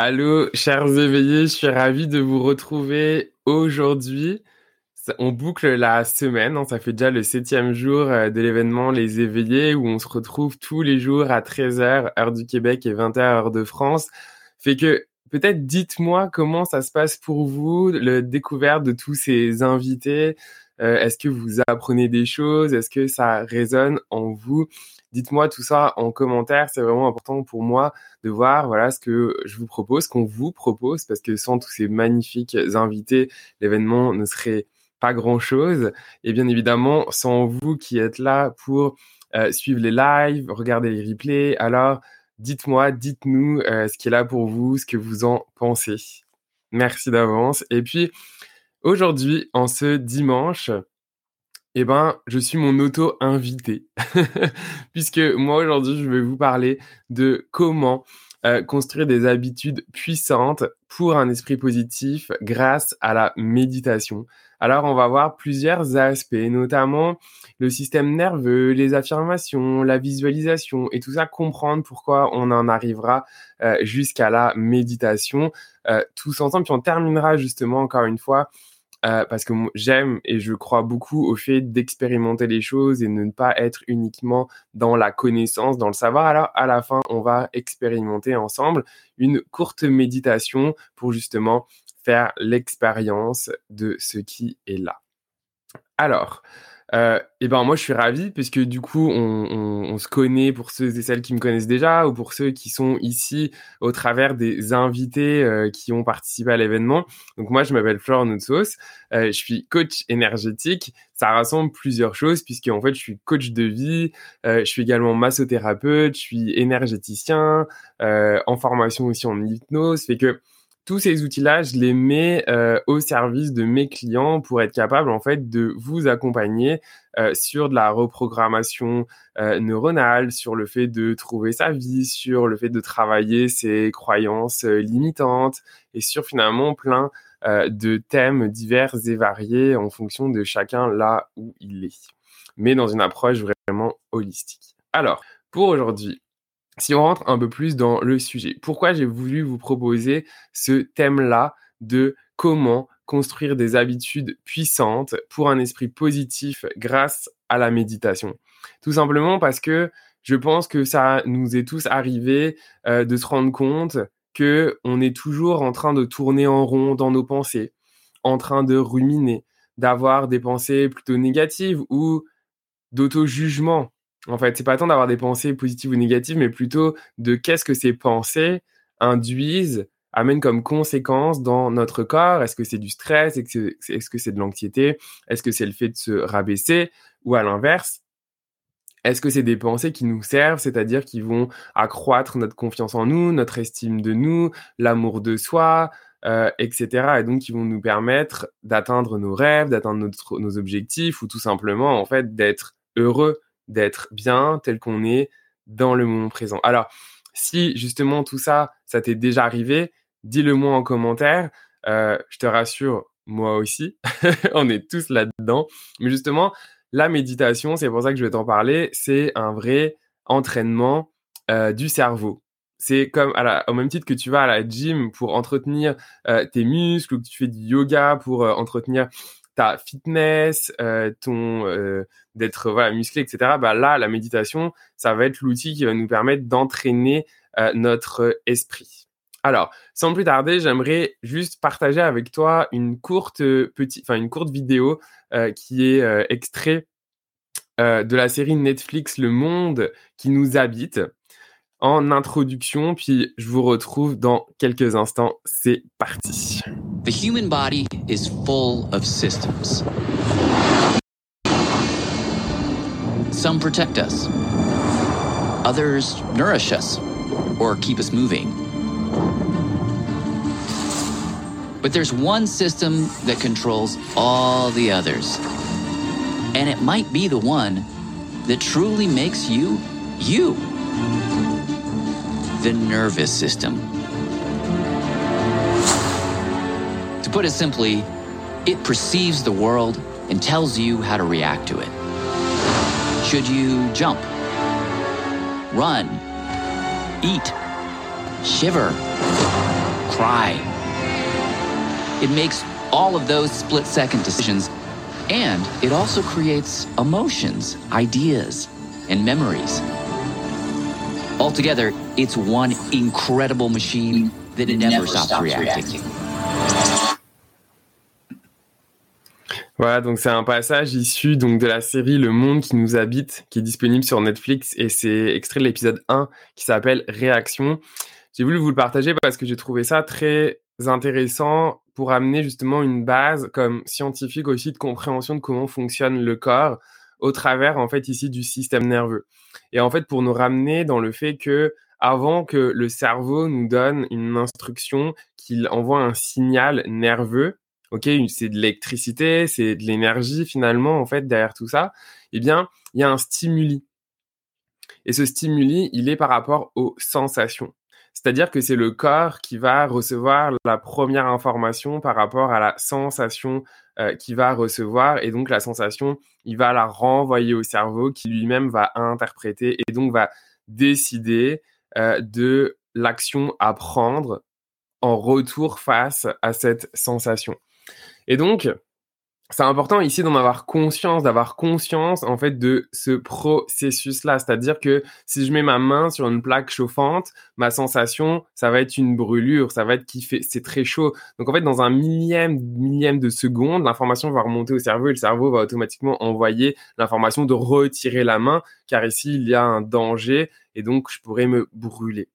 Allô, chers éveillés, je suis ravi de vous retrouver aujourd'hui. On boucle la semaine, hein, ça fait déjà le septième jour euh, de l'événement Les Éveillés où on se retrouve tous les jours à 13h, heure du Québec et 20h, heure de France. Fait que peut-être dites-moi comment ça se passe pour vous, le découverte de tous ces invités. Euh, est-ce que vous apprenez des choses? Est-ce que ça résonne en vous? Dites-moi tout ça en commentaire, c'est vraiment important pour moi de voir voilà ce que je vous propose, qu'on vous propose, parce que sans tous ces magnifiques invités, l'événement ne serait pas grand-chose. Et bien évidemment, sans vous qui êtes là pour euh, suivre les lives, regarder les replays, alors dites-moi, dites-nous euh, ce qui est là pour vous, ce que vous en pensez. Merci d'avance. Et puis, aujourd'hui, en ce dimanche, eh ben, je suis mon auto-invité. Puisque moi, aujourd'hui, je vais vous parler de comment euh, construire des habitudes puissantes pour un esprit positif grâce à la méditation. Alors, on va voir plusieurs aspects, notamment le système nerveux, les affirmations, la visualisation et tout ça, comprendre pourquoi on en arrivera euh, jusqu'à la méditation, euh, tous ensemble. Puis on terminera justement, encore une fois, euh, parce que j'aime et je crois beaucoup au fait d'expérimenter les choses et de ne pas être uniquement dans la connaissance, dans le savoir. Alors à la fin, on va expérimenter ensemble une courte méditation pour justement faire l'expérience de ce qui est là. Alors, euh, et ben moi je suis ravi puisque du coup on, on, on, se connaît pour ceux et celles qui me connaissent déjà ou pour ceux qui sont ici au travers des invités euh, qui ont participé à l'événement. Donc moi je m'appelle Flore Noutsos, euh, je suis coach énergétique. Ça rassemble plusieurs choses puisque en fait je suis coach de vie, euh, je suis également massothérapeute, je suis énergéticien, euh, en formation aussi en hypnose. Fait que tous ces outils-là, je les mets euh, au service de mes clients pour être capable en fait de vous accompagner euh, sur de la reprogrammation euh, neuronale, sur le fait de trouver sa vie, sur le fait de travailler ses croyances limitantes et sur finalement plein de thèmes divers et variés en fonction de chacun là où il est, mais dans une approche vraiment holistique. Alors, pour aujourd'hui, si on rentre un peu plus dans le sujet, pourquoi j'ai voulu vous proposer ce thème-là de comment construire des habitudes puissantes pour un esprit positif grâce à la méditation? Tout simplement parce que je pense que ça nous est tous arrivé euh, de se rendre compte que on est toujours en train de tourner en rond dans nos pensées, en train de ruminer, d'avoir des pensées plutôt négatives ou d'auto-jugement en fait, c'est pas tant d'avoir des pensées positives ou négatives, mais plutôt de qu'est-ce que ces pensées induisent, amènent comme conséquence dans notre corps. Est-ce que c'est du stress? Est-ce que c'est de l'anxiété? Est-ce que c'est le fait de se rabaisser? Ou à l'inverse, est-ce que c'est des pensées qui nous servent, c'est-à-dire qui vont accroître notre confiance en nous, notre estime de nous, l'amour de soi, euh, etc. Et donc qui vont nous permettre d'atteindre nos rêves, d'atteindre nos objectifs, ou tout simplement en fait d'être heureux d'être bien tel qu'on est dans le moment présent. Alors, si justement tout ça, ça t'est déjà arrivé, dis-le moi en commentaire. Euh, je te rassure, moi aussi, on est tous là-dedans. Mais justement, la méditation, c'est pour ça que je vais t'en parler, c'est un vrai entraînement euh, du cerveau. C'est comme au même titre que tu vas à la gym pour entretenir euh, tes muscles ou que tu fais du yoga pour entretenir ta fitness, euh, ton euh, d'être voilà, musclé, etc. Bah là, la méditation, ça va être l'outil qui va nous permettre d'entraîner euh, notre esprit. Alors, sans plus tarder, j'aimerais juste partager avec toi une courte petite, une courte vidéo qui est extrait de la série Netflix Le Monde qui nous habite en introduction, puis je vous retrouve dans quelques instants. C'est parti. The human body is full of systems. Some protect us. Others nourish us or keep us moving. But there's one system that controls all the others. And it might be the one that truly makes you, you the nervous system. To put it simply, it perceives the world and tells you how to react to it. Should you jump, run, eat, shiver, cry. It makes all of those split second decisions, and it also creates emotions, ideas, and memories. Altogether, it's one incredible machine that never, never stops, stops reacting. reacting. Voilà, donc c'est un passage issu donc de la série Le Monde qui nous habite, qui est disponible sur Netflix, et c'est extrait de l'épisode 1 qui s'appelle Réaction. J'ai voulu vous le partager parce que j'ai trouvé ça très intéressant pour amener justement une base comme scientifique aussi de compréhension de comment fonctionne le corps au travers en fait ici du système nerveux. Et en fait pour nous ramener dans le fait que avant que le cerveau nous donne une instruction, qu'il envoie un signal nerveux, ok, c'est de l'électricité, c'est de l'énergie finalement en fait derrière tout ça, eh bien il y a un stimuli. Et ce stimuli, il est par rapport aux sensations. C'est-à-dire que c'est le corps qui va recevoir la première information par rapport à la sensation euh, qu'il va recevoir. Et donc la sensation, il va la renvoyer au cerveau qui lui-même va interpréter et donc va décider euh, de l'action à prendre en retour face à cette sensation. Et donc, c'est important ici d'en avoir conscience, d'avoir conscience en fait de ce processus-là. C'est-à-dire que si je mets ma main sur une plaque chauffante, ma sensation, ça va être une brûlure, ça va être qui fait, c'est très chaud. Donc en fait, dans un millième, millième de seconde, l'information va remonter au cerveau et le cerveau va automatiquement envoyer l'information de retirer la main, car ici il y a un danger et donc je pourrais me brûler.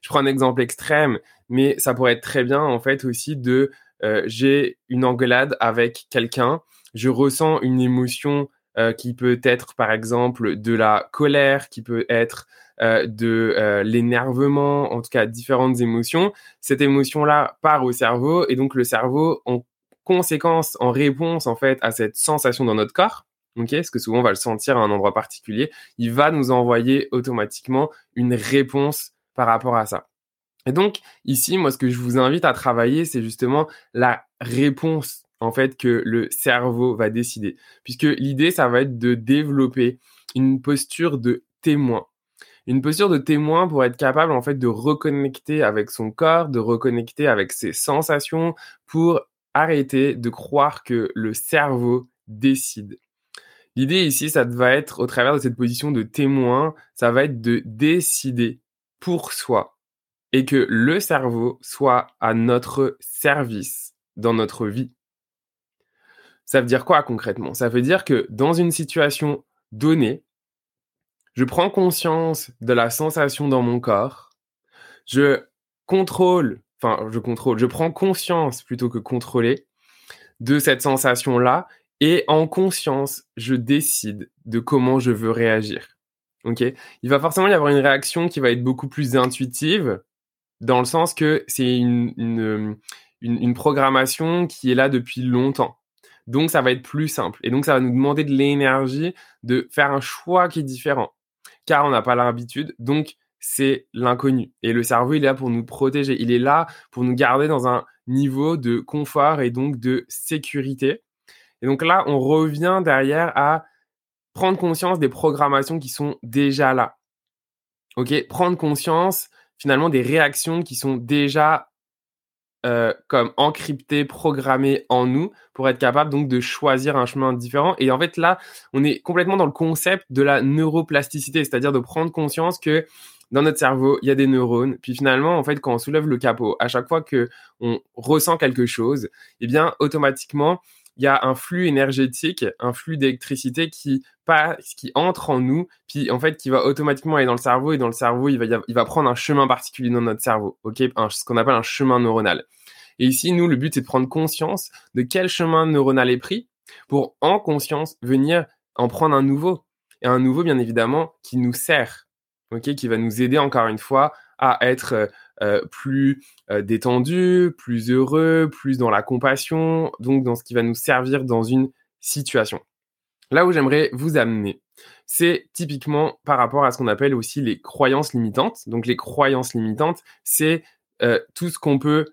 Je prends un exemple extrême, mais ça pourrait être très bien en fait aussi de euh, j'ai une engueulade avec quelqu'un, je ressens une émotion euh, qui peut être par exemple de la colère, qui peut être euh, de l'énervement, en tout cas différentes émotions. Cette émotion-là part au cerveau et donc le cerveau, en conséquence, en réponse en fait à cette sensation dans notre corps, ok, parce que souvent on va le sentir à un endroit particulier, il va nous envoyer automatiquement une réponse par rapport à ça. Et donc, ici, moi, ce que je vous invite à travailler, c'est justement la réponse, en fait, que le cerveau va décider. Puisque l'idée, ça va être de développer une posture de témoin. Une posture de témoin pour être capable, en fait, de reconnecter avec son corps, de reconnecter avec ses sensations, pour arrêter de croire que le cerveau décide. L'idée ici, ça va être, au travers de cette position de témoin, ça va être de décider pour soi et que le cerveau soit à notre service dans notre vie. Ça veut dire quoi concrètement? Ça veut dire que dans une situation donnée, je prends conscience de la sensation dans mon corps, je contrôle, enfin je contrôle, je prends conscience plutôt que contrôler de cette sensation-là et en conscience, je décide de comment je veux réagir. Ok? Il va forcément y avoir une réaction qui va être beaucoup plus intuitive, dans le sens que c'est une, une, une, programmation qui est là depuis longtemps. Donc, ça va être plus simple. Et donc, ça va nous demander de l'énergie de faire un choix qui est différent. Car on n'a pas l'habitude. Donc, c'est l'inconnu. Et le cerveau, il est là pour nous protéger. Il est là pour nous garder dans un niveau de confort et donc de sécurité. Et donc là, on revient derrière à prendre conscience des programmations qui sont déjà là. OK? Prendre conscience finalement des réactions qui sont déjà euh, comme encryptées, programmées en nous pour être capable donc de choisir un chemin différent. Et en fait là, on est complètement dans le concept de la neuroplasticité, c'est-à-dire de prendre conscience que dans notre cerveau, il y a des neurones. Puis finalement, en fait, quand on soulève le capot, à chaque fois que on ressent quelque chose, eh bien, automatiquement, il y a un flux énergétique, un flux d'électricité qui passe, qui entre en nous, puis en fait qui va automatiquement aller dans le cerveau et dans le cerveau il va, il va prendre un chemin particulier dans notre cerveau, ok, ce qu'on appelle un chemin neuronal. Et ici nous le but c'est de prendre conscience de quel chemin neuronal est pris pour en conscience venir en prendre un nouveau. Et un nouveau bien évidemment qui nous sert, ok, qui va nous aider encore une fois à être euh, plus euh, détendu, plus heureux, plus dans la compassion, donc dans ce qui va nous servir dans une situation. Là où j'aimerais vous amener, c'est typiquement par rapport à ce qu'on appelle aussi les croyances limitantes. Donc les croyances limitantes, c'est euh, tout ce qu'on peut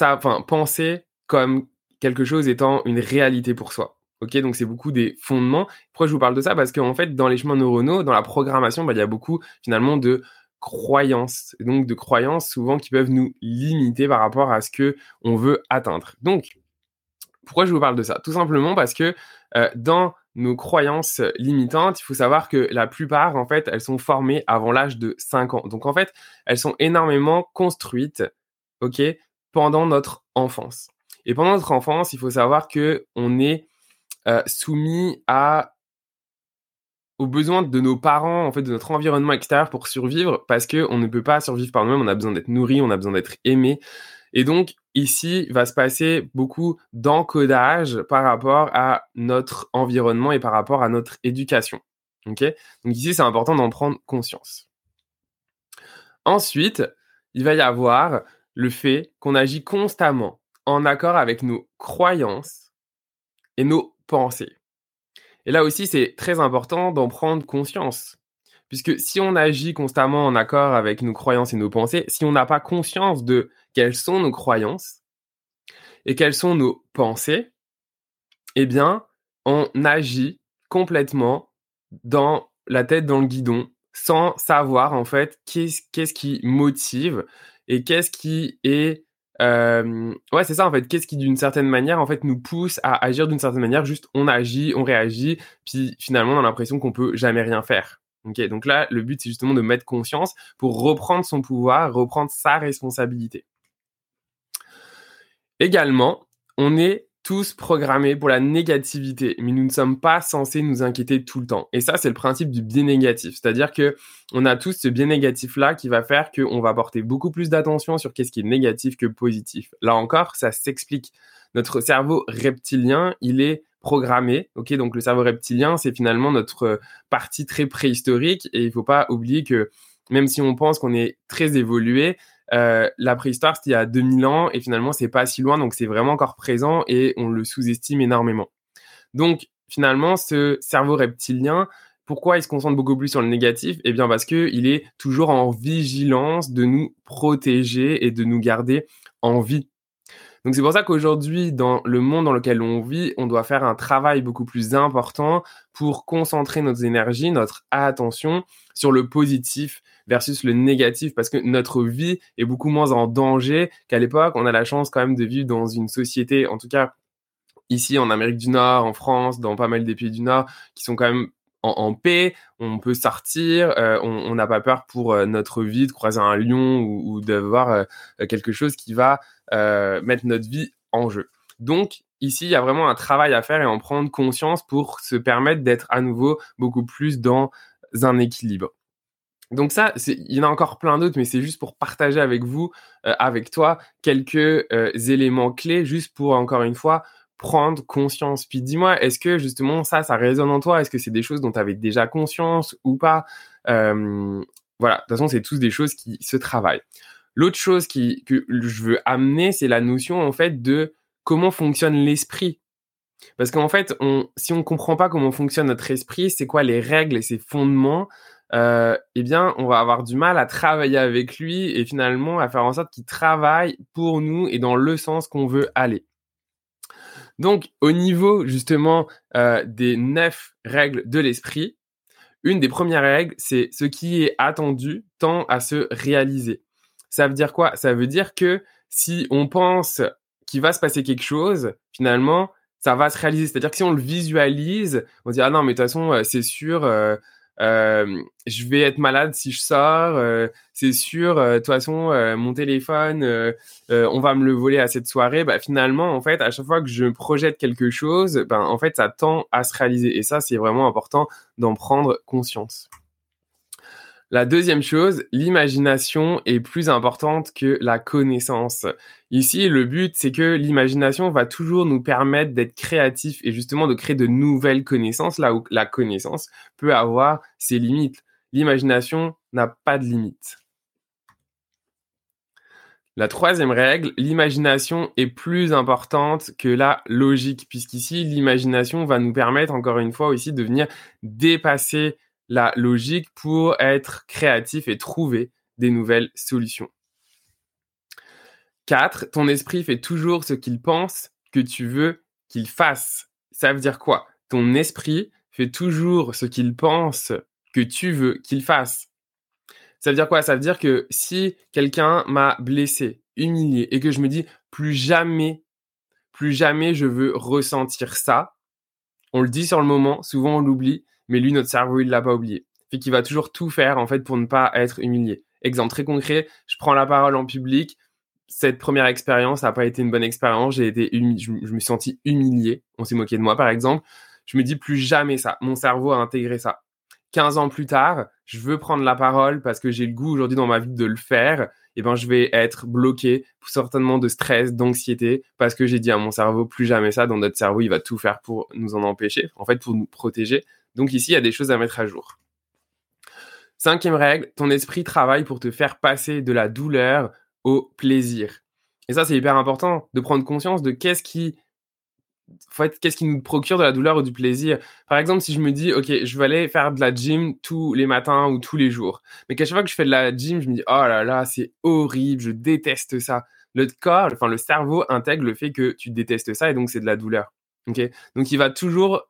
enfin, penser comme quelque chose étant une réalité pour soi. Ok, donc c'est beaucoup des fondements. Pourquoi je vous parle de ça? Parce qu'en fait, dans les chemins neuronaux, dans la programmation, bah, il y a beaucoup finalement de croyances, donc de croyances souvent qui peuvent nous limiter par rapport à ce que on veut atteindre. Donc, pourquoi je vous parle de ça? Tout simplement parce que euh, dans nos croyances limitantes, il faut savoir que la plupart, en fait, elles sont formées avant l'âge de 5 ans. Donc, en fait, elles sont énormément construites, ok, pendant notre enfance. Et pendant notre enfance, il faut savoir que on est euh, soumis à aux besoins de nos parents, en fait, de notre environnement extérieur pour survivre, parce que on ne peut pas survivre par nous-mêmes. On a besoin d'être nourri, on a besoin d'être aimé. Et donc, ici, va se passer beaucoup d'encodage par rapport à notre environnement et par rapport à notre éducation. OK? Donc ici, c'est important d'en prendre conscience. Ensuite, il va y avoir le fait qu'on agit constamment en accord avec nos croyances et nos pensées. Et là aussi, c'est très important d'en prendre conscience. Puisque si on agit constamment en accord avec nos croyances et nos pensées, si on n'a pas conscience de quelles sont nos croyances et quelles sont nos pensées, eh bien, on agit complètement dans la tête dans le guidon sans savoir en fait qu'est-ce qui motive et qu'est-ce qui est euh, ouais, c'est ça en fait. Qu'est-ce qui, d'une certaine manière, en fait, nous pousse à agir d'une certaine manière? Juste, on agit, on réagit, puis finalement, on a l'impression qu'on peut jamais rien faire. Ok, donc là, le but, c'est justement de mettre conscience pour reprendre son pouvoir, reprendre sa responsabilité. Également, on est tous programmés pour la négativité, mais nous ne sommes pas censés nous inquiéter tout le temps. Et ça, c'est le principe du biais négatif. C'est-à-dire que on a tous ce biais négatif-là qui va faire qu'on va porter beaucoup plus d'attention sur qu'est-ce qui est négatif que positif. Là encore, ça s'explique. Notre cerveau reptilien, il est programmé. Ok, donc le cerveau reptilien, c'est finalement notre partie très préhistorique. Et il faut pas oublier que même si on pense qu'on est très évolué, euh, la préhistoire, c'était il y a 2000 ans et finalement, c'est pas si loin, donc c'est vraiment encore présent et on le sous-estime énormément. Donc, finalement, ce cerveau reptilien, pourquoi il se concentre beaucoup plus sur le négatif? Eh bien, parce qu'il est toujours en vigilance de nous protéger et de nous garder en vie. Donc c'est pour ça qu'aujourd'hui, dans le monde dans lequel on vit, on doit faire un travail beaucoup plus important pour concentrer notre énergie, notre attention sur le positif versus le négatif, parce que notre vie est beaucoup moins en danger qu'à l'époque. On a la chance quand même de vivre dans une société, en tout cas ici en Amérique du Nord, en France, dans pas mal des pays du Nord, qui sont quand même en, paix, on peut sortir, euh, on n'a pas peur pour euh, notre vie de croiser un lion ou, ou de voir euh, quelque chose qui va mettre notre vie en jeu. Donc ici, il y a vraiment un travail à faire et en prendre conscience pour se permettre d'être à nouveau beaucoup plus dans un équilibre. Donc ça, il y en a encore plein d'autres, mais c'est juste pour partager avec vous, avec toi, quelques éléments clés, juste pour encore une fois prendre conscience. Puis dis-moi, est-ce que justement ça, ça résonne en toi? Est-ce que c'est des choses dont tu avais déjà conscience ou pas? Voilà, de toute façon, c'est tous des choses qui se travaillent. L'autre chose que je veux amener, c'est la notion en fait de comment fonctionne l'esprit. Parce qu'en fait, si on ne comprend pas comment fonctionne notre esprit, c'est quoi les règles et ses fondements, euh, eh bien, on va avoir du mal à travailler avec lui et finalement à faire en sorte qu'il travaille pour nous et dans le sens qu'on veut aller. Donc, au niveau justement euh, des neuf règles de l'esprit, une des premières règles, c'est ce qui est attendu tend à se réaliser. Ça veut dire quoi? Ça veut dire que si on pense qu'il va se passer quelque chose, finalement, ça va se réaliser. C'est-à-dire que si on le visualise, on dit ah non mais de toute façon euh, c'est sûr, euh, je vais être malade si je sors, c'est sûr, de toute façon, mon téléphone, on va me le voler à cette soirée. Bah, finalement, en fait, à chaque fois que je projette quelque chose, ben, en fait, ça tend à se réaliser. Et ça, c'est vraiment important d'en prendre conscience. La deuxième chose, l'imagination est plus importante que la connaissance. Ici, le but, c'est que l'imagination va toujours nous permettre d'être créatifs et justement de créer de nouvelles connaissances, là où la connaissance peut avoir ses limites. L'imagination n'a pas de limites. La troisième règle, l'imagination est plus importante que la logique, puisqu'ici, l'imagination va nous permettre, encore une fois aussi, de venir dépasser la logique pour être créatif et trouver des nouvelles solutions. 4. Ton esprit fait toujours ce qu'il pense que tu veux qu'il fasse. Ça veut dire quoi? Ton esprit fait toujours ce qu'il pense que tu veux qu'il fasse. Ça veut dire quoi? Ça veut dire que si quelqu'un m'a blessé, humilié, et que je me dis plus jamais, plus jamais je veux ressentir ça, on le dit sur le moment, souvent on l'oublie, mais lui, notre cerveau, il l'a pas oublié. Fait qu'il va toujours tout faire, en fait, pour ne pas être humilié. Exemple très concret, je prends la parole en public. Cette première expérience n'a pas été une bonne expérience. J'ai été je, me suis senti humilié. On s'est moqué de moi, par exemple. Je me dis plus jamais ça. Mon cerveau a intégré ça. 15 ans plus tard, je veux prendre la parole parce que j'ai le goût aujourd'hui dans ma vie de le faire. Et eh ben, je vais être bloqué, certainement de stress, d'anxiété, parce que j'ai dit à mon cerveau plus jamais ça. Dans notre cerveau, il va tout faire pour nous en empêcher, en fait, pour nous protéger. Donc ici, il y a des choses à mettre à jour. Cinquième règle, ton esprit travaille pour te faire passer de la douleur au plaisir. Et ça, c'est hyper important de prendre conscience de qu'est-ce qui, qu'est-ce qui nous procure de la douleur ou du plaisir. Par exemple, si je me dis, OK, je vais aller faire de la gym tous les matins ou tous les jours, mais qu'à chaque fois que je fais de la gym, je me dis, oh là là, c'est horrible, je déteste ça. Le corps, enfin, le cerveau intègre le fait que tu détestes ça et donc c'est de la douleur. OK? Donc, il va toujours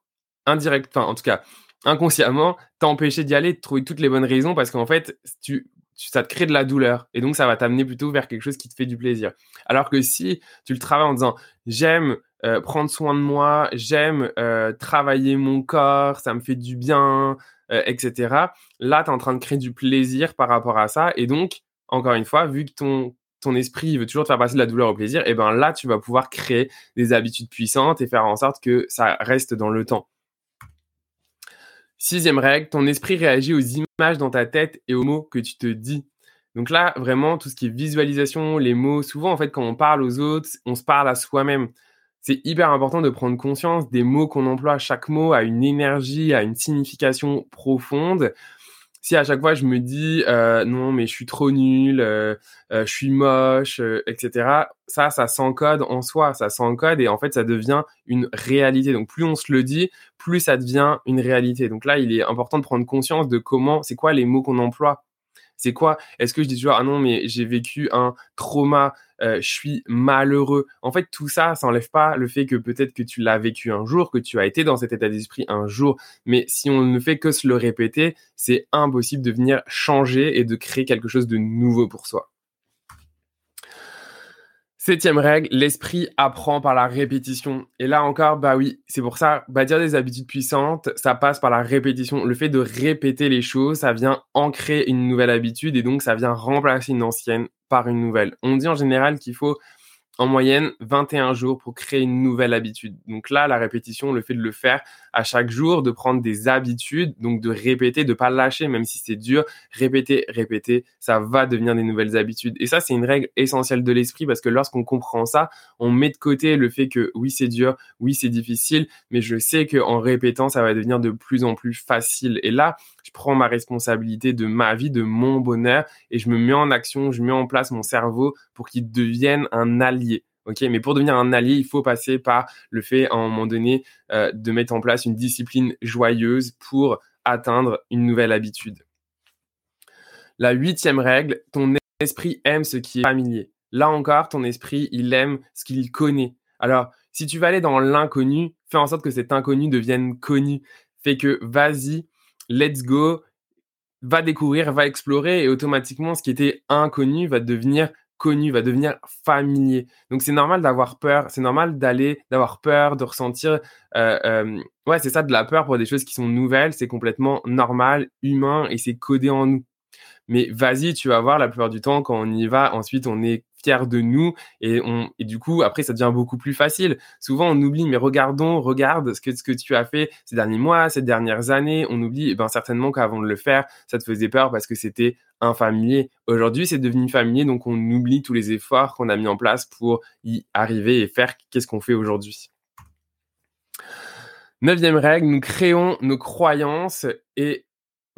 indirect, en tout cas, inconsciemment, t'empêcher d'y aller, de trouver toutes les bonnes raisons parce qu'en fait, tu, ça te crée de la douleur et donc ça va t'amener plutôt vers quelque chose qui te fait du plaisir. Alors que si tu le travailles en disant j'aime euh, prendre soin de moi, j'aime euh, travailler mon corps, ça me fait du bien, euh, etc. Là, tu es en train de créer du plaisir par rapport à ça et donc, encore une fois, vu que ton ton esprit veut toujours te faire passer de la douleur au plaisir, et ben là, tu vas pouvoir créer des habitudes puissantes et faire en sorte que ça reste dans le temps. Sixième règle, ton esprit réagit aux images dans ta tête et aux mots que tu te dis. Donc là, vraiment, tout ce qui est visualisation, les mots, souvent, en fait, quand on parle aux autres, on se parle à soi-même. C'est hyper important de prendre conscience des mots qu'on emploie. Chaque mot a une énergie, a une signification profonde si à chaque fois je me dis euh, non mais je suis trop nul, euh, euh, je suis moche, etc. Ça, ça s'encode en soi, ça s'encode et en fait ça devient une réalité. Donc plus on se le dit, plus ça devient une réalité. Donc là, il est important de prendre conscience de comment, c'est quoi les mots qu'on emploie? C'est quoi? Est-ce que je dis toujours ah non mais j'ai vécu un trauma, euh, je suis malheureux. En fait, tout ça, ça n'enlève pas le fait que peut-être que tu l'as vécu un jour, que tu as été dans cet état d'esprit un jour. Mais si on ne fait que se le répéter, c'est impossible de venir changer et de créer quelque chose de nouveau pour soi. Septième règle, l'esprit apprend par la répétition. Et là encore, bah oui, c'est pour ça, bâtir des habitudes puissantes, ça passe par la répétition. Le fait de répéter les choses, ça vient ancrer une nouvelle habitude et donc ça vient remplacer une ancienne par une nouvelle. On dit en général qu'il faut en moyenne 21 jours pour créer une nouvelle habitude. Donc là, la répétition, le fait de le faire à chaque jour, de prendre des habitudes, donc de répéter, de pas lâcher, même si c'est dur, répéter, répéter, ça va devenir des nouvelles habitudes. Et ça, c'est une règle essentielle de l'esprit parce que lorsqu'on comprend ça, on met de côté le fait que oui, c'est dur, oui, c'est difficile, mais je sais qu'en répétant, ça va devenir de plus en plus facile. Et là, je prends ma responsabilité de ma vie, de mon bonheur et je me mets en action, je mets en place mon cerveau pour qu'il devienne un allié. Ok, mais pour devenir un allié, il faut passer par le fait, à un moment donné, euh, de mettre en place une discipline joyeuse pour atteindre une nouvelle habitude. La huitième règle, ton esprit aime ce qui est familier. Là encore, ton esprit, il aime ce qu'il connaît. Alors, si tu vas aller dans l'inconnu, fais en sorte que cet inconnu devienne connu. Fais que vas-y, let's go, va découvrir, va explorer et automatiquement ce qui était inconnu va devenir connu, va devenir familier. Donc c'est normal d'avoir peur, c'est normal d'aller, d'avoir peur, de ressentir, euh, euh, ouais c'est ça, de la peur pour des choses qui sont nouvelles, c'est complètement normal, humain et c'est codé en nous. Mais vas-y, tu vas voir la plupart du temps quand on y va, ensuite on est de nous et on et du coup après ça devient beaucoup plus facile. Souvent on oublie mais regardons, regarde ce que ce que tu as fait ces derniers mois, ces dernières années, on oublie et ben certainement qu'avant de le faire, ça te faisait peur parce que c'était infamilier. Aujourd'hui, c'est devenu familier donc on oublie tous les efforts qu'on a mis en place pour y arriver et faire qu'est-ce qu'on fait aujourd'hui. Neuvième règle, nous créons nos croyances et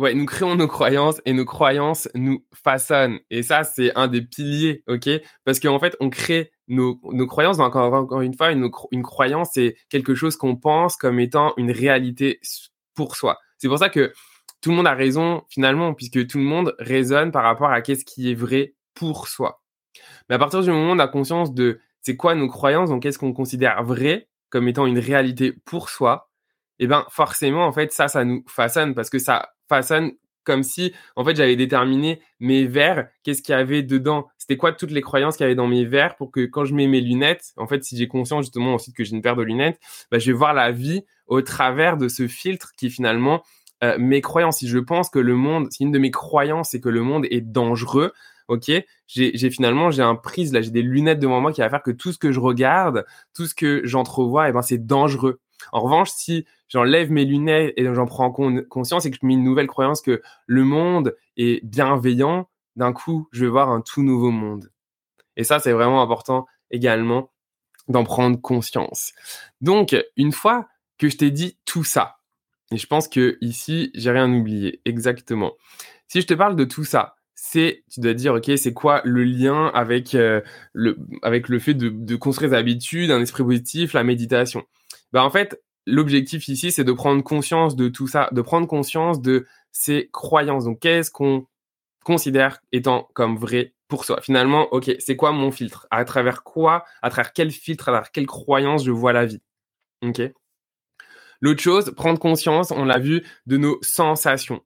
Ouais, nous créons nos croyances et nos croyances nous façonnent. Et ça, c'est un des piliers, ok? Parce qu'en fait, on crée nos, nos croyances. Donc, encore, encore une fois, une, une croyance, c'est quelque chose qu'on pense comme étant une réalité pour soi. C'est pour ça que tout le monde a raison finalement, puisque tout le monde raisonne par rapport à qu'est-ce qui est vrai pour soi. Mais à partir du moment où on a conscience de c'est quoi nos croyances, donc qu'est-ce qu'on considère vrai comme étant une réalité pour soi, eh ben forcément en fait ça ça nous façonne parce que ça façonne comme si, en fait, j'avais déterminé mes verres, qu'est-ce qu'il y avait dedans, c'était quoi toutes les croyances qu'il y avait dans mes verres pour que quand je mets mes lunettes, en fait, si j'ai conscience justement ensuite que j'ai une paire de lunettes, bah, je vais voir la vie au travers de ce filtre qui finalement euh, mes croyances. Si je pense que le monde, si une de mes croyances c'est que le monde est dangereux, ok, j'ai finalement j'ai un prise là, j'ai des lunettes devant moi qui va faire que tout ce que je regarde, tout ce que j'entrevois, et eh ben c'est dangereux. En revanche, si j'enlève mes lunettes et j'en prends conscience et que je mets une nouvelle croyance que le monde est bienveillant, d'un coup, je vais voir un tout nouveau monde. Et ça, c'est vraiment important également d'en prendre conscience. Donc, une fois que je t'ai dit tout ça, et je pense que ici, j'ai rien oublié, exactement. Si je te parle de tout ça, c'est, tu dois dire, ok, c'est quoi le lien avec euh, le, avec le fait de, de construire des habitudes, un esprit positif, la méditation? Ben en fait, l'objectif ici, c'est de prendre conscience de tout ça, de prendre conscience de ses croyances. Donc, qu'est-ce qu'on considère étant comme vrai pour soi? Finalement, ok, c'est quoi mon filtre? À travers quoi À travers quel filtre À travers quelle croyance je vois la vie? Ok L'autre chose, prendre conscience, on l'a vu, de nos sensations,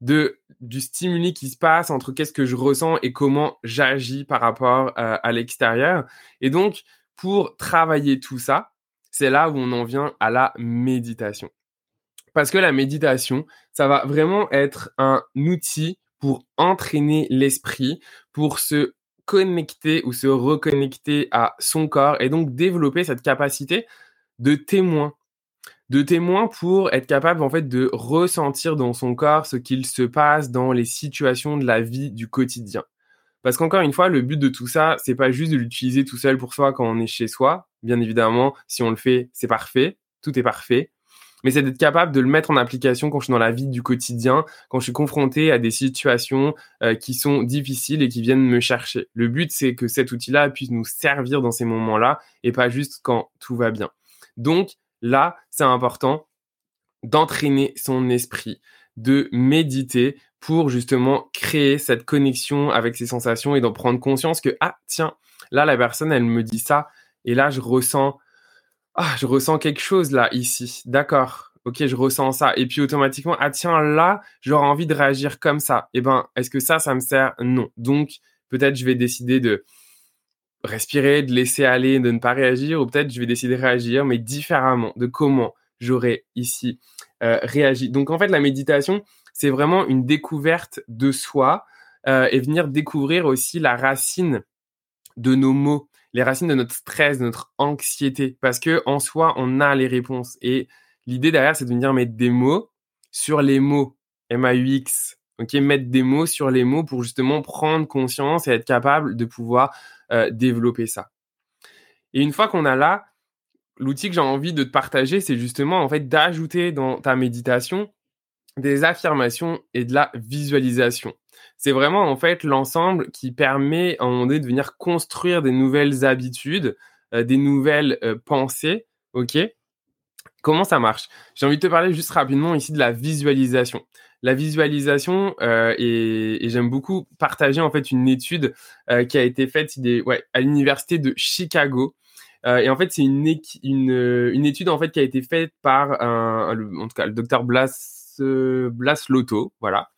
de du stimuli qui se passe entre qu'est-ce que je ressens et comment j'agis par rapport euh, à l'extérieur. Et donc, pour travailler tout ça, c'est là où on en vient à la méditation. Parce que la méditation, ça va vraiment être un outil pour entraîner l'esprit, pour se connecter ou se reconnecter à son corps et donc développer cette capacité de témoin. De témoin pour être capable en fait de ressentir dans son corps ce qu'il se passe dans les situations de la vie du quotidien. Parce qu'encore une fois, le but de tout ça, c'est pas juste de l'utiliser tout seul pour soi quand on est chez soi. Bien évidemment, si on le fait, c'est parfait, tout est parfait. Mais c'est d'être capable de le mettre en application quand je suis dans la vie du quotidien, quand je suis confronté à des situations euh, qui sont difficiles et qui viennent me chercher. Le but, c'est que cet outil-là puisse nous servir dans ces moments-là et pas juste quand tout va bien. Donc là, c'est important d'entraîner son esprit, de méditer pour justement créer cette connexion avec ses sensations et d'en prendre conscience que, ah, tiens, là, la personne, elle me dit ça, et là, je ressens, ah, je ressens quelque chose là, ici. D'accord. Ok, je ressens ça. Et puis automatiquement, ah tiens, là, j'aurais envie de réagir comme ça. Eh ben, est-ce que ça, ça me sert? Non. Donc, peut-être je vais décider de respirer, de laisser aller, de ne pas réagir, ou peut-être je vais décider de réagir, mais différemment, de comment j'aurais ici euh, réagi. Donc en fait, la méditation, c'est vraiment une découverte de soi euh, et venir découvrir aussi la racine de nos mots, les racines de notre stress, de notre anxiété, parce que en soi, on a les réponses. Et l'idée derrière, c'est de venir mettre des mots sur les mots, M-A-U-X, ok, mettre des mots sur les mots pour justement prendre conscience et être capable de pouvoir euh, développer ça. Et une fois qu'on a là, l'outil que j'ai envie de te partager, c'est justement en fait d'ajouter dans ta méditation des affirmations et de la visualisation. C'est vraiment en fait l'ensemble qui permet à un moment donné de venir construire des nouvelles habitudes, euh, des nouvelles euh, pensées. Ok? Comment ça marche? J'ai envie de te parler juste rapidement ici de la visualisation. La visualisation, euh, et, j'aime beaucoup partager en fait une étude qui a été faite à l'université de Chicago. Et en fait, c'est une, une, étude en fait qui a été faite par un, en tout cas le docteur Blas, Blas Lotto, voilà.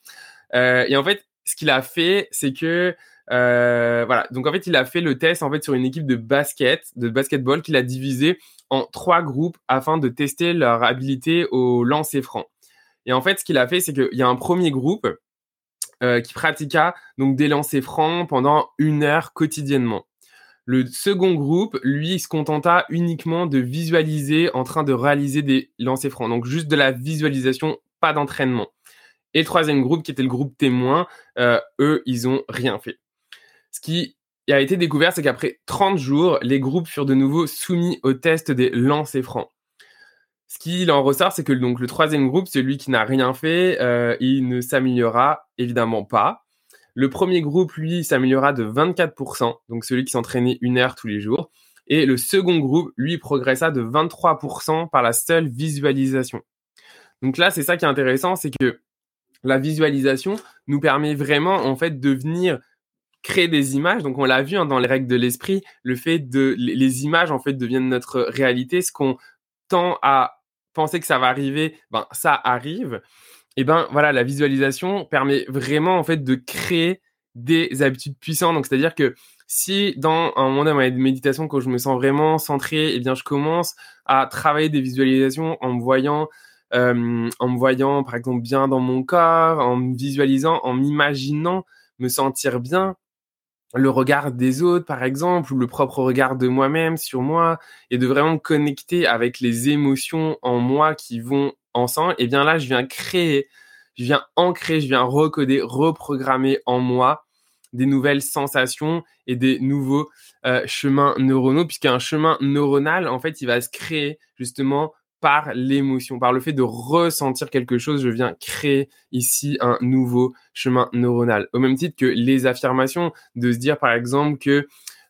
Euh, et en fait, ce qu'il a fait, c'est que euh, voilà. Donc en fait, il a fait le test en fait sur une équipe de basket, de basketball, qu'il a divisé en trois groupes afin de tester leur habilité au lancer franc. Et en fait, ce qu'il a fait, c'est qu'il y a un premier groupe euh, qui pratiqua donc des lancers francs pendant une heure quotidiennement. Le second groupe, lui, se contenta uniquement de visualiser en train de réaliser des lancers francs. Donc juste de la visualisation, pas d'entraînement. Et le troisième groupe, qui était le groupe témoin, euh, eux, ils ont rien fait. Ce qui a été découvert, c'est qu'après 30 jours, les groupes furent de nouveau soumis au test des lancers francs. Ce qu'il en ressort, c'est que donc le troisième groupe, celui qui n'a rien fait, euh, il ne s'améliorera évidemment pas. Le premier groupe, lui, s'améliora de 24%, donc celui qui s'entraînait une heure tous les jours. Et le second groupe, lui, progressa de 23% par la seule visualisation. Donc là, c'est ça qui est intéressant, c'est que la visualisation nous permet vraiment, en fait, de venir créer des images. Donc, on l'a vu hein, dans les règles de l'esprit, le fait de, les images, en fait, deviennent notre réalité. Ce qu'on tend à penser que ça va arriver, ben, ça arrive. et ben voilà, la visualisation permet vraiment en fait de créer des habitudes puissantes. Donc c'est-à-dire que si dans un moment de méditation, quand je me sens vraiment centré, eh bien je commence à travailler des visualisations en me voyant, euh, en me voyant par exemple bien dans mon corps, en me visualisant, en m'imaginant me sentir bien, le regard des autres, par exemple, ou le propre regard de moi-même sur moi, et de vraiment me connecter avec les émotions en moi qui vont ensemble, et eh bien là, je viens créer, je viens ancrer, je viens recoder, reprogrammer en moi des nouvelles sensations et des nouveaux euh, chemins neuronaux, puisqu'un chemin neuronal, en fait, il va se créer justement par l'émotion, par le fait de ressentir quelque chose, je viens créer ici un nouveau chemin neuronal. Au même titre que les affirmations, de se dire par exemple que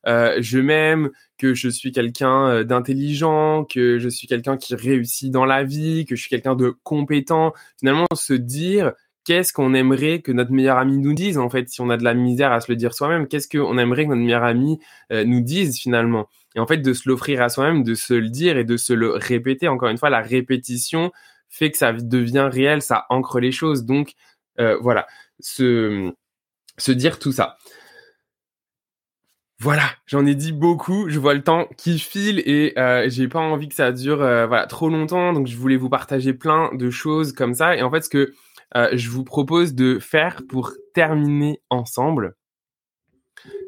euh, je m'aime, que je suis quelqu'un euh, d'intelligent, que je suis quelqu'un qui réussit dans la vie, que je suis quelqu'un de compétent. Finalement, se dire qu'est-ce qu'on aimerait que notre meilleur ami nous dise en fait si on a de la misère à se le dire soi-même qu'est-ce qu'on aimerait que notre meilleur ami euh, nous dise finalement? Et en fait de se l'offrir à soi-même de se le dire et de se le répéter encore une fois la répétition fait que ça devient réel ça ancre les choses donc euh, voilà se dire tout ça voilà, j'en ai dit beaucoup. Je vois le temps qui file et euh, j'ai pas envie que ça dure euh, trop longtemps. Donc je voulais vous partager plein de choses comme ça. Et en fait, ce que euh, je vous propose de faire pour terminer ensemble,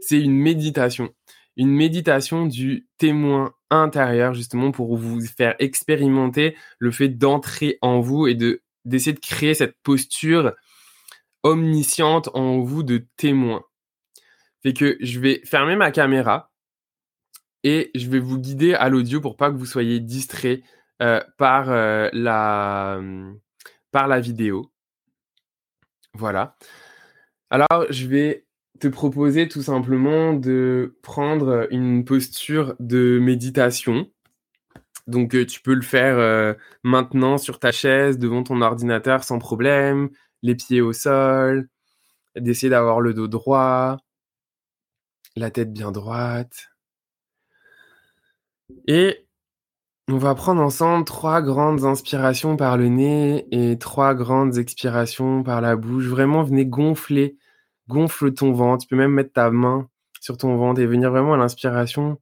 c'est une méditation. Une méditation du témoin intérieur, justement, pour vous faire expérimenter le fait d'entrer en vous et de d'essayer de créer cette posture omnisciente en vous de témoin. Fait que je vais fermer ma caméra et je vais vous guider à l'audio pour pas que vous soyez distrait euh, par euh, la par la vidéo. Voilà. Alors, je vais te proposer tout simplement de prendre une posture de méditation. Donc, euh, tu peux le faire euh, maintenant sur ta chaise, devant ton ordinateur sans problème, les pieds au sol, d'essayer d'avoir le dos droit, la tête bien droite. Et on va prendre ensemble trois grandes inspirations par le nez et trois grandes expirations par la bouche. Vraiment, venez gonfler, gonfle ton ventre. Tu peux même mettre ta main sur ton ventre et venir vraiment à l'inspiration.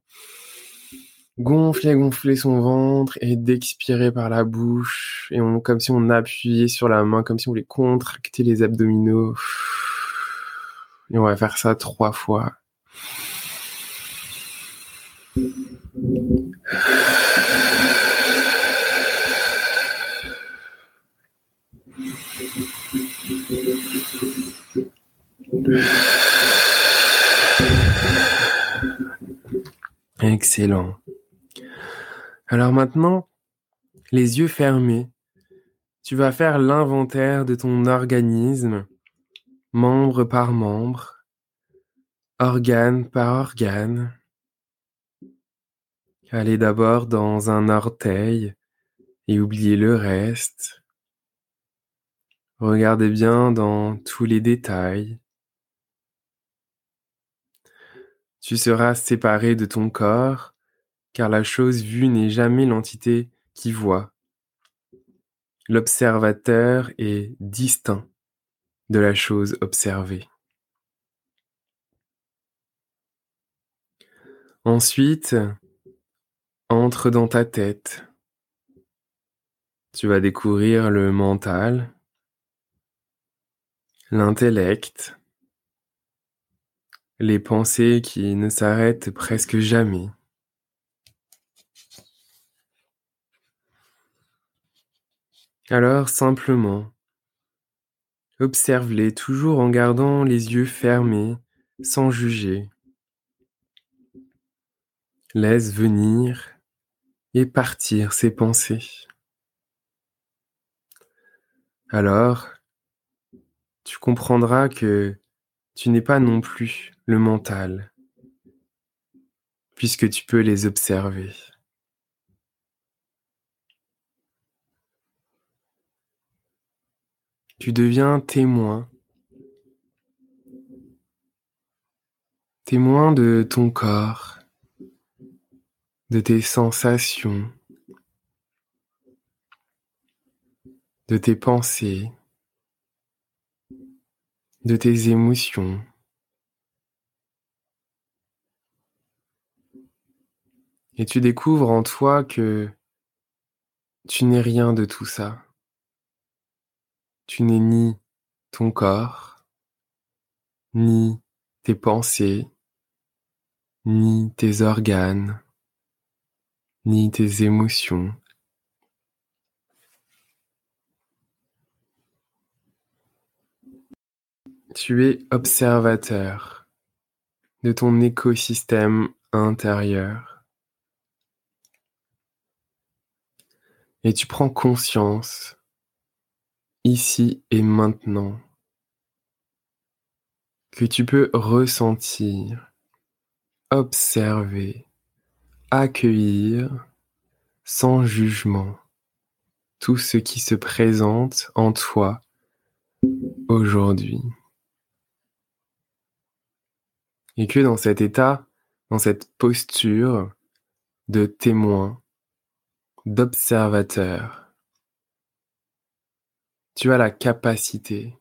Gonfler, gonfler son ventre et d'expirer par la bouche. Et on, comme si on appuyait sur la main, comme si on voulait contracter les abdominaux. Et on va faire ça trois fois. Excellent. Alors maintenant, les yeux fermés, tu vas faire l'inventaire de ton organisme, membre par membre, organe par organe. Allez d'abord dans un orteil et oubliez le reste. Regardez bien dans tous les détails. Tu seras séparé de ton corps, car la chose vue n'est jamais l'entité qui voit. L'observateur est distinct de la chose observée. Ensuite, entre dans ta tête. Tu vas découvrir le mental, l'intellect, les pensées qui ne s'arrêtent presque jamais. Alors simplement, observe-les toujours en gardant les yeux fermés, sans juger. Laisse venir et partir ces pensées. Alors, tu comprendras que tu n'es pas non plus le mental, puisque tu peux les observer. Tu deviens témoin, témoin de ton corps, de tes sensations, de tes pensées, de tes émotions. Et tu découvres en toi que tu n'es rien de tout ça. Tu n'es ni ton corps, ni tes pensées, ni tes organes, ni tes émotions. Tu es observateur de ton écosystème intérieur. Et tu prends conscience, ici et maintenant, que tu peux ressentir, observer, accueillir sans jugement tout ce qui se présente en toi aujourd'hui. Et que dans cet état, dans cette posture de témoin, d'observateur, tu as la capacité,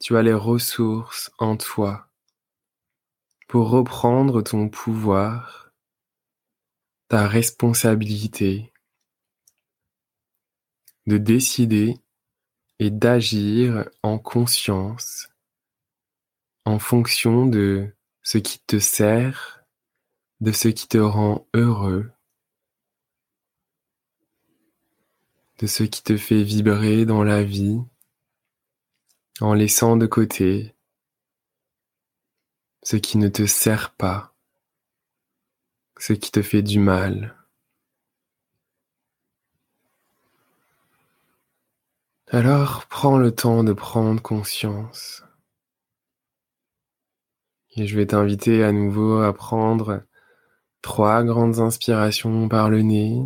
tu as les ressources en toi pour reprendre ton pouvoir, ta responsabilité de décider et d'agir en conscience en fonction de ce qui te sert, de ce qui te rend heureux, de ce qui te fait vibrer dans la vie, en laissant de côté ce qui ne te sert pas, ce qui te fait du mal. Alors prends le temps de prendre conscience et je vais t'inviter à nouveau à prendre trois grandes inspirations par le nez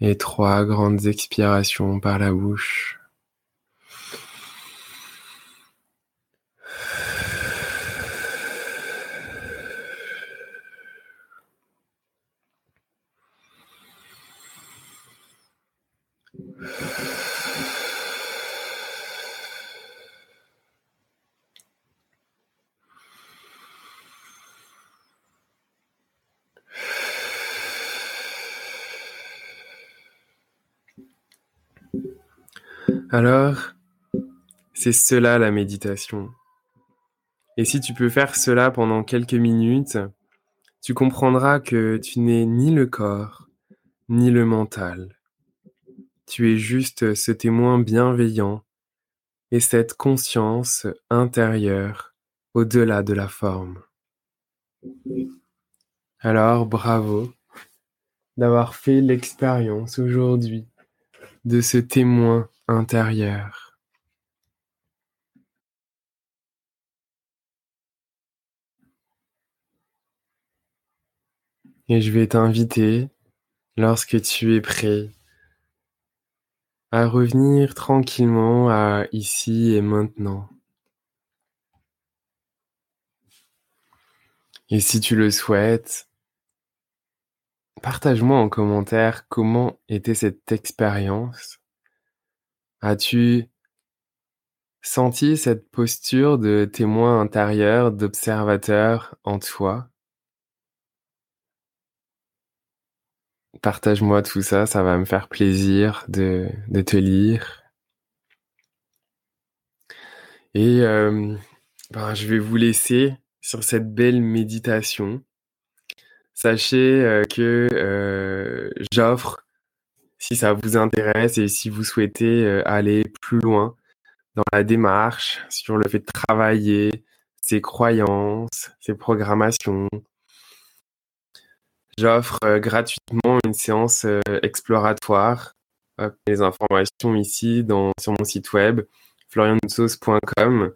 et trois grandes expirations par la bouche. Alors, c'est cela la méditation. Et si tu peux faire cela pendant quelques minutes, tu comprendras que tu n'es ni le corps, ni le mental. Tu es juste ce témoin bienveillant et cette conscience intérieure au-delà de la forme. Alors, bravo d'avoir fait l'expérience aujourd'hui de ce témoin Et je vais t'inviter, lorsque tu es prêt, à revenir tranquillement à ici et maintenant. Et si tu le souhaites, partage-moi en commentaire comment était cette expérience As-tu senti cette posture de témoin intérieur, d'observateur en toi? Partage-moi tout ça, ça va me faire plaisir de, te lire. Et euh, ben, je vais vous laisser sur cette belle méditation. Sachez euh, que euh, j'offre si ça vous intéresse et si vous souhaitez euh, aller plus loin dans la démarche sur le fait de travailler ses croyances, ses programmations. J'offre euh, gratuitement une séance euh, exploratoire. les informations ici sur mon site web floriansoos.com.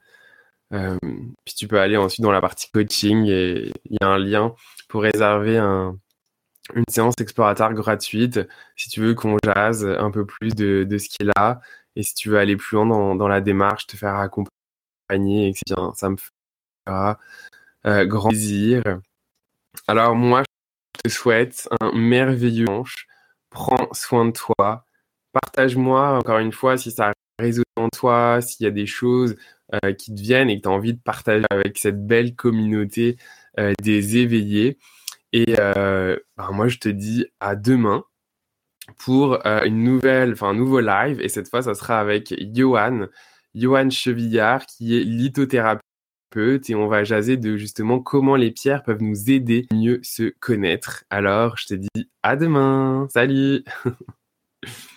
puis tu peux aller ensuite dans la partie coaching et il y a un lien pour réserver un, une séance exploratoire gratuite si tu veux qu'on jase un peu plus de, de ce qu'il a et si tu veux aller plus loin dans, dans la démarche, te faire accompagner, etc. Ça me fera euh, grand plaisir. Alors moi, je te souhaite un merveilleux manche. Prends soin de toi. Partage-moi encore une fois si ça résonner en toi, s'il y a des choses qui te viennent et que tu as envie de partager avec cette belle communauté des éveillés. Et ben, moi, je te dis à demain pour une nouvelle, enfin un nouveau live. Et cette fois, ça sera avec Johan, Johan Chevillard, qui est lithothérapeute. Et on va jaser de justement comment les pierres peuvent nous aider à mieux se connaître. Alors, je te dis à demain. Salut